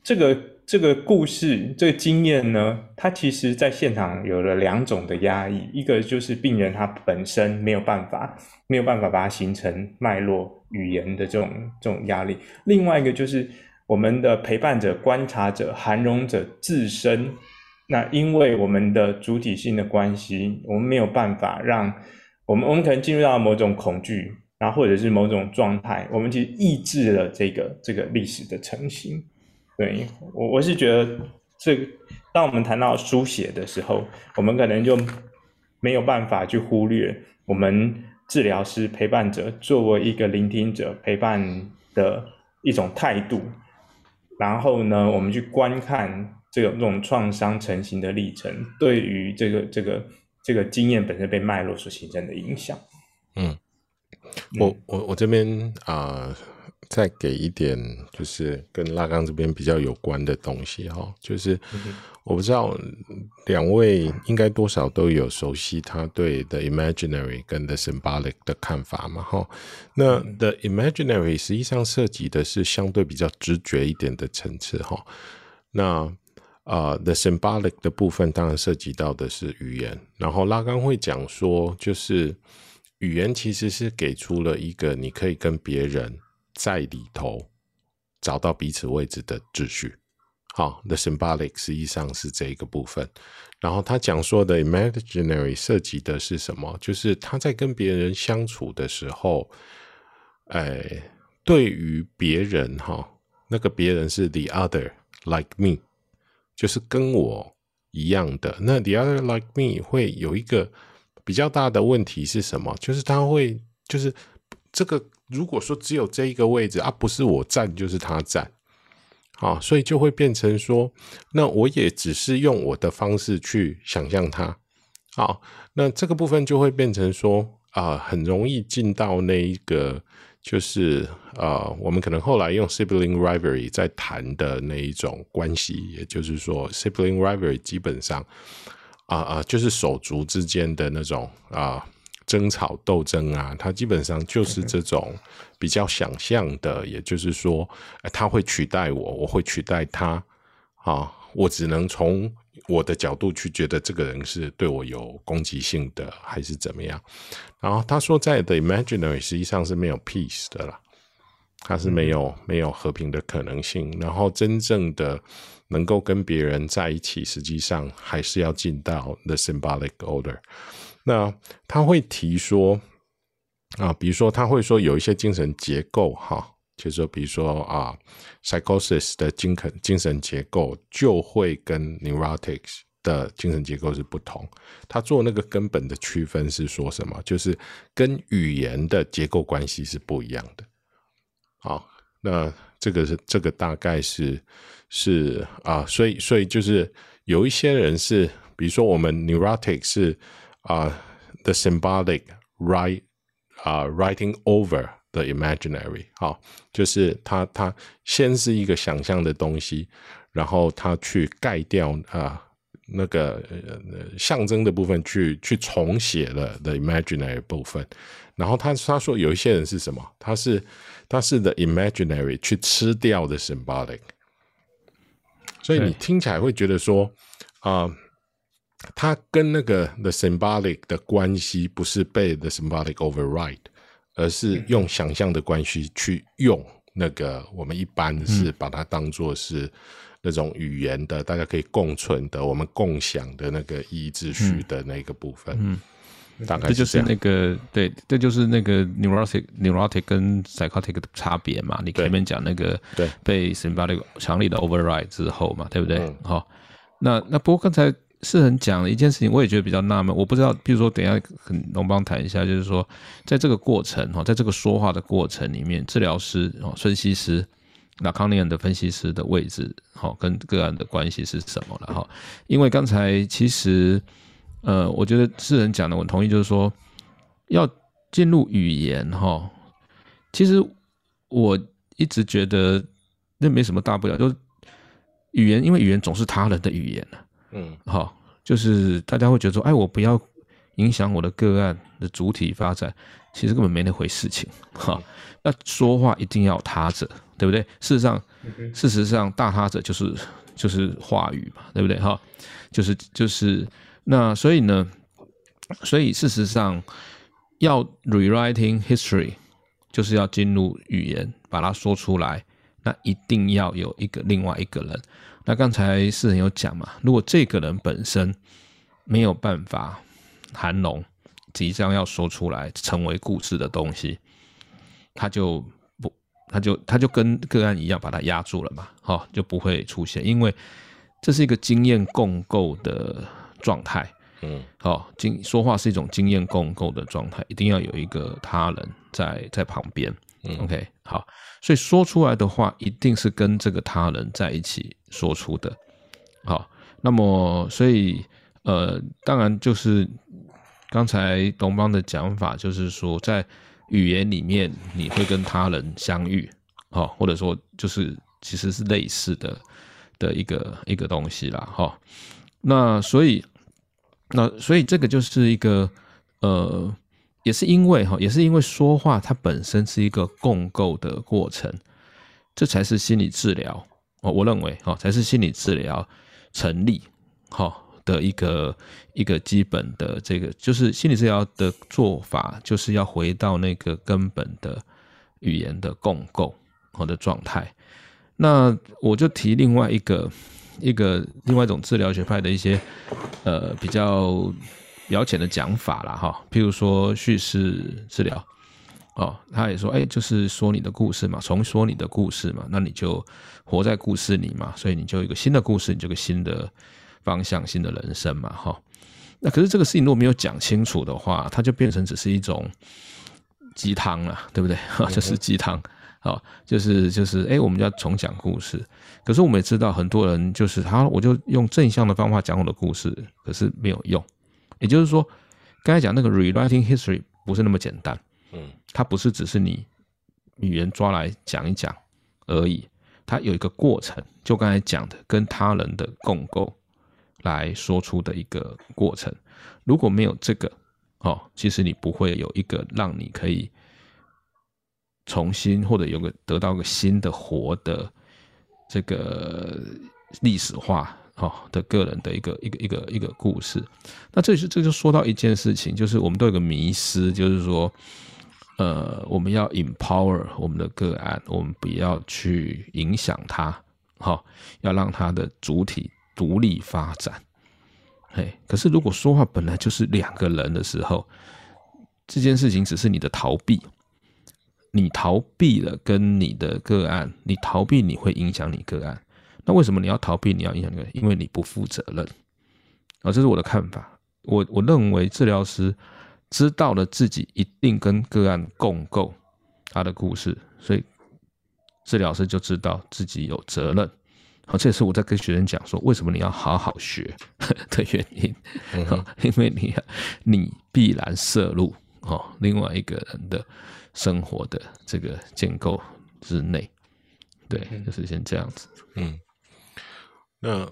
这个这个故事这个经验呢，它其实在现场有了两种的压抑，一个就是病人他本身没有办法没有办法把它形成脉络语言的这种这种压力，另外一个就是我们的陪伴者、观察者、涵容者自身。那因为我们的主体性的关系，我们没有办法让我们，我们可能进入到某种恐惧，然后或者是某种状态，我们其实抑制了这个这个历史的成型。对，我我是觉得，这当我们谈到书写的时候，我们可能就没有办法去忽略我们治疗师陪伴者作为一个聆听者陪伴的一种态度，然后呢，我们去观看。这种这种创伤成型的历程，对于这个这个这个经验本身被脉络所形成的影响，嗯，我我我这边啊、再给一点，就是跟拉冈这边比较有关的东西哈，就是我不知道两位应该多少都有熟悉他对 the imaginary 跟 the symbolic 的看法嘛哈，那 the imaginary 实际上涉及的是相对比较直觉一点的层次哈，那。啊、uh，the symbolic 的部分当然涉及到的是语言，然后拉冈会讲说，就是语言其实是给出了一个你可以跟别人在里头找到彼此位置的秩序。好，the symbolic 实际上是这一个部分。然后他讲说的 imaginary 涉及的是什么？就是他在跟别人相处的时候，哎，对于别人哈，那个别人是 the other like me。就是跟我一样的，那 the other like me 会有一个比较大的问题是什么？就是他会，就是这个如果说只有这一个位置啊，不是我站就是他站，好，所以就会变成说，那我也只是用我的方式去想象他，好，那这个部分就会变成说啊、很容易进到那一个。就是呃，我们可能后来用 sibling rivalry 在谈的那一种关系，也就是说，sibling rivalry 基本上啊啊、就是手足之间的那种啊、争吵斗争啊，它基本上就是这种比较想象的，也就是说，他会取代我，我会取代他啊，我只能从。我的角度去觉得这个人是对我有攻击性的，还是怎么样？然后他说，在 the imaginary 实际上是没有 peace 的啦，他是没有没有和平的可能性。然后真正的能够跟别人在一起，实际上还是要进到 the symbolic order。那他会提说啊，比如说他会说有一些精神结构哈。就是说，比如说啊，psychosis 的精神精神结构就会跟 neurotics 的精神结构是不同。他做那个根本的区分是说什么？就是跟语言的结构关系是不一样的。好，那这个是这个大概是是啊，所以所以就是有一些人是，比如说我们 neurotics 是啊，the symbolic write 啊 writing over。the imaginary，好，就是他他先是一个想象的东西，然后他去盖掉啊那个象征的部分去，去去重写了 the imaginary 部分，然后他他说有一些人是什么？他是他是 the imaginary 去吃掉的 symbolic，所以你听起来会觉得说啊。呃它跟那个 the symbolic 的关系不是被 the symbolic override，而是用想象的关系去用那个我们一般是把它当做是那种语言的，大家可以共存的，我们共享的那个意义秩序的那个部分。嗯，大概这就是那个对，这就是那个 neurotic neurotic 跟 psychotic 的差别嘛。你前面讲那个对被 symbolic 强力的 override 之后嘛，对不对？好，那那不过刚才。是很讲的一件事情，我也觉得比较纳闷。我不知道，比如说，等一下跟龙邦谈一下，就是说，在这个过程哈，在这个说话的过程里面，治疗师哦，分析师，那康尼尔的分析师的位置，哈，跟个案的关系是什么了哈？因为刚才其实，呃，我觉得是很讲的，我同意，就是说，要进入语言哈，其实我一直觉得那没什么大不了，就是语言，因为语言总是他人的语言。嗯，好，就是大家会觉得说，哎，我不要影响我的个案的主体发展，其实根本没那回事情。哈，那说话一定要他者，对不对？事实上，事实上，大他者就是就是话语嘛，对不对？哈，就是就是那所以呢，所以事实上要 rewriting history，就是要进入语言把它说出来，那一定要有一个另外一个人。那刚才世人有讲嘛，如果这个人本身没有办法含容即将要说出来成为故事的东西，他就不，他就他就跟个案一样把它压住了嘛，好，就不会出现，因为这是一个经验共构的状态，嗯，好，经说话是一种经验共构的状态，一定要有一个他人在在旁边。OK，好，所以说出来的话一定是跟这个他人在一起说出的。好，那么所以呃，当然就是刚才东方的讲法，就是说在语言里面你会跟他人相遇，好，或者说就是其实是类似的的一个一个东西啦。哈，那所以那所以这个就是一个呃。也是因为哈，也是因为说话它本身是一个共构的过程，这才是心理治疗哦。我认为哈，才是心理治疗成立哈的一个一个基本的这个，就是心理治疗的做法，就是要回到那个根本的语言的共构好的状态。那我就提另外一个一个另外一种治疗学派的一些呃比较。表浅的讲法啦，哈，譬如说叙事治疗，哦，他也说，哎，就是说你的故事嘛，重说你的故事嘛，那你就活在故事里嘛，所以你就有一个新的故事，你这个新的方向、新的人生嘛，哈。那可是这个事情如果没有讲清楚的话，它就变成只是一种鸡汤了，对不对？就是鸡汤，哦，就是就是，哎，我们要重讲故事。可是我们也知道，很多人就是他，我就用正向的方法讲我的故事，可是没有用。也就是说，刚才讲那个 rewriting history 不是那么简单，嗯，它不是只是你语言抓来讲一讲而已，它有一个过程，就刚才讲的跟他人的共构来说出的一个过程。如果没有这个，哦，其实你不会有一个让你可以重新或者有个得到个新的活的这个历史化。好的个人的一个一个一个一个故事，那这是这就说到一件事情，就是我们都有个迷思，就是说，呃，我们要 empower 我们的个案，我们不要去影响他，好，要让他的主体独立发展。嘿，可是如果说话本来就是两个人的时候，这件事情只是你的逃避，你逃避了跟你的个案，你逃避你会影响你个案。那为什么你要逃避？你要影响那个？因为你不负责任啊！这是我的看法。我我认为治疗师知道了自己一定跟个案共构他的故事，所以治疗师就知道自己有责任。好，这也是我在跟学生讲说，为什么你要好好学 的原因。因为你你必然涉入哦另外一个人的生活的这个建构之内。对，就是先这样子。嗯，那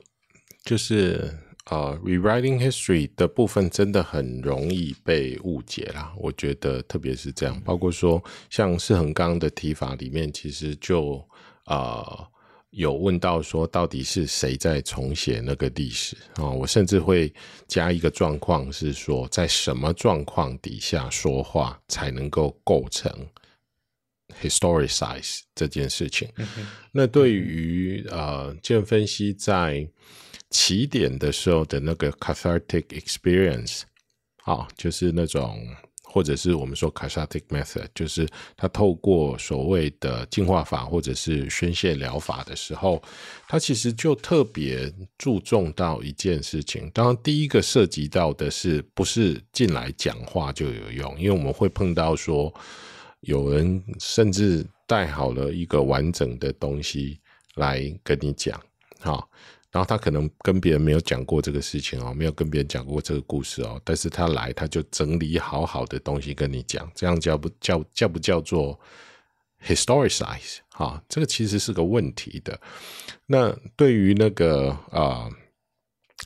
就是呃，rewriting history 的部分真的很容易被误解啦。我觉得，特别是这样，包括说像世恒刚的提法里面，其实就啊、呃、有问到说，到底是谁在重写那个历史啊、哦？我甚至会加一个状况，是说在什么状况底下说话才能够构成。Historicize 这件事情，那对于呃，建分析在起点的时候的那个 cathartic experience，啊，就是那种或者是我们说 cathartic method，就是他透过所谓的净化法或者是宣泄疗法的时候，他其实就特别注重到一件事情。当然，第一个涉及到的是不是进来讲话就有用，因为我们会碰到说。有人甚至带好了一个完整的东西来跟你讲，哈，然后他可能跟别人没有讲过这个事情哦，没有跟别人讲过这个故事哦，但是他来他就整理好好的东西跟你讲，这样叫不叫叫不叫做 historicize？哈，这个其实是个问题的。那对于那个啊，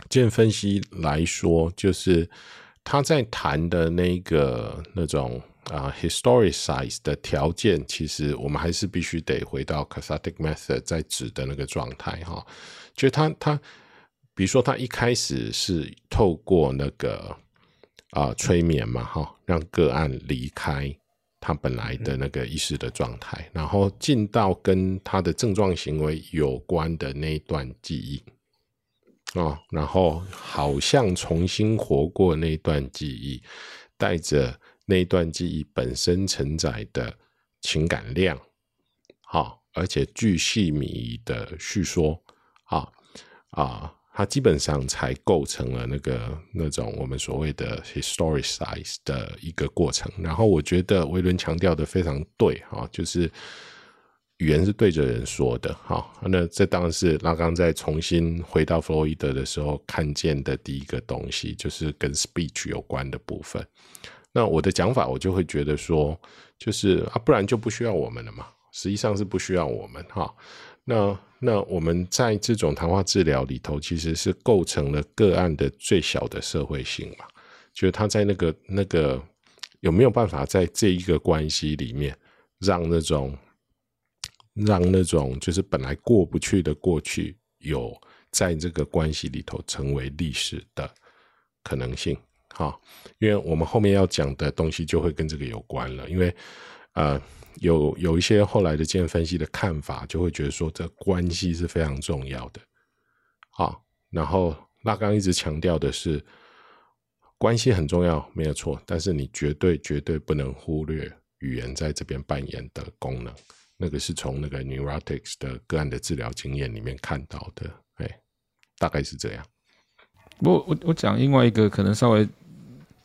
建分析来说，就是他在谈的那个那种。啊、，historicize 的条件，其实我们还是必须得回到 c a s a t i c method 在指的那个状态哈。就他他，比如说他一开始是透过那个啊、催眠嘛哈，让个案离开他本来的那个意识的状态，然后进到跟他的症状行为有关的那一段记忆啊，然后好像重新活过那段记忆，带着。那一段记忆本身承载的情感量，好，而且巨细靡遗的叙说，啊啊，它基本上才构成了那个那种我们所谓的 historicize 的一个过程。然后我觉得维伦强调的非常对，哈，就是语言是对着人说的，哈，那这当然是拉刚在重新回到弗洛伊德的时候看见的第一个东西，就是跟 speech 有关的部分。那我的讲法，我就会觉得说，就是啊，不然就不需要我们了嘛。实际上是不需要我们哈。那那我们在这种谈话治疗里头，其实是构成了个案的最小的社会性嘛。就是他在那个那个有没有办法在这一个关系里面，让那种让那种就是本来过不去的过去，有在这个关系里头成为历史的可能性。好，因为我们后面要讲的东西就会跟这个有关了。因为，呃，有有一些后来的经验分析的看法，就会觉得说这关系是非常重要的。好，然后拉刚一直强调的是，关系很重要，没有错，但是你绝对绝对不能忽略语言在这边扮演的功能。那个是从那个 neurotics 的个案的治疗经验里面看到的，哎，大概是这样。我我我讲另外一个可能稍微。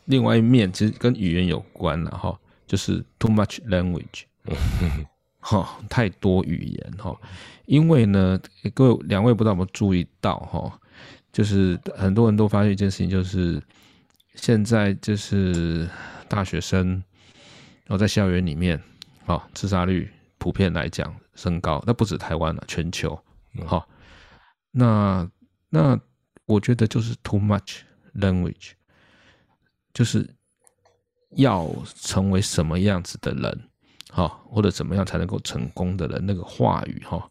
另外一面其实跟语言有关了哈，就是 too much language，哈，太多语言哈。因为呢，各位两位不知道有没有注意到哈，就是很多人都发现一件事情，就是现在就是大学生，然后在校园里面，啊，自杀率普遍来讲升高，那不止台湾了，全球，哈。那那我觉得就是 too much language。就是要成为什么样子的人，哈，或者怎么样才能够成功的人，那个话语哈，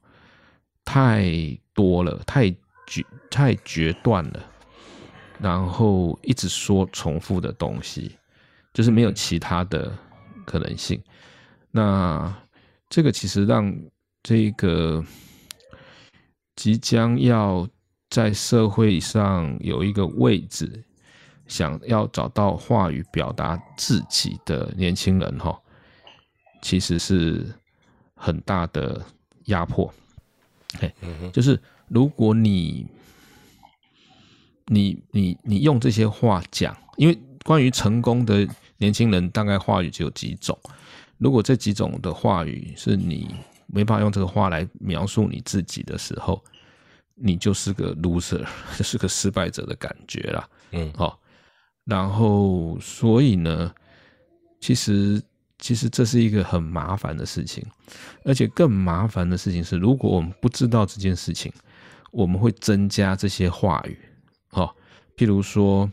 太多了，太决太决断了，然后一直说重复的东西，就是没有其他的可能性。那这个其实让这个即将要在社会上有一个位置。想要找到话语表达自己的年轻人，哈，其实是很大的压迫。嘿，就是如果你你你你用这些话讲，因为关于成功的年轻人，大概话语只有几种。如果这几种的话语是你没办法用这个话来描述你自己的时候，你就是个 loser，就是个失败者的感觉啦。嗯，好。然后，所以呢，其实其实这是一个很麻烦的事情，而且更麻烦的事情是，如果我们不知道这件事情，我们会增加这些话语，哦，譬如说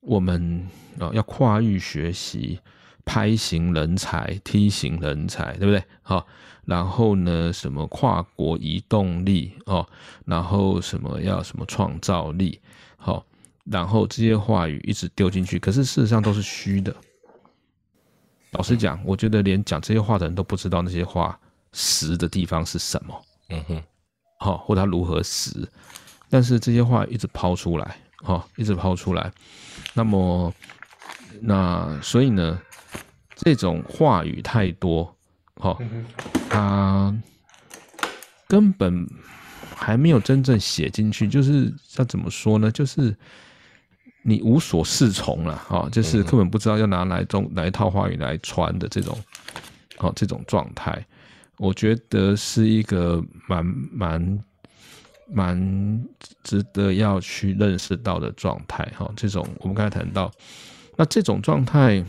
我们啊要跨域学习。拍型人才、梯型人才，对不对？好，然后呢，什么跨国移动力哦，然后什么要什么创造力，好，然后这些话语一直丢进去，可是事实上都是虚的。老实讲，我觉得连讲这些话的人都不知道那些话实的地方是什么。嗯哼，好，或他如何实，但是这些话一直抛出来，哈，一直抛出来，那么，那所以呢？这种话语太多，好，他根本还没有真正写进去，就是要怎么说呢？就是你无所适从了，哈，就是根本不知道要拿哪种哪一套话语来传的这种，好，这种状态，我觉得是一个蛮蛮蛮值得要去认识到的状态，哈，这种我们刚才谈到，那这种状态。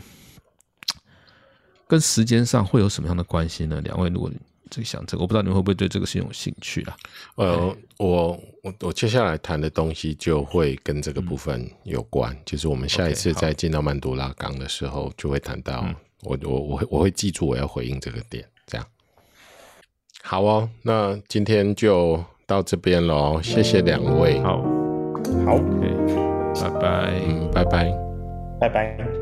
跟时间上会有什么样的关系呢？两位，如果这个想这个，我不知道你们会不会对这个是有兴趣啊？呃，我我我接下来谈的东西就会跟这个部分有关，嗯、就是我们下一次再见到曼多拉冈的时候，就会谈到我我我会我会记住我要回应这个点，这样。好哦，那今天就到这边喽，谢谢两位。好，好，拜拜，嗯，拜拜，拜拜。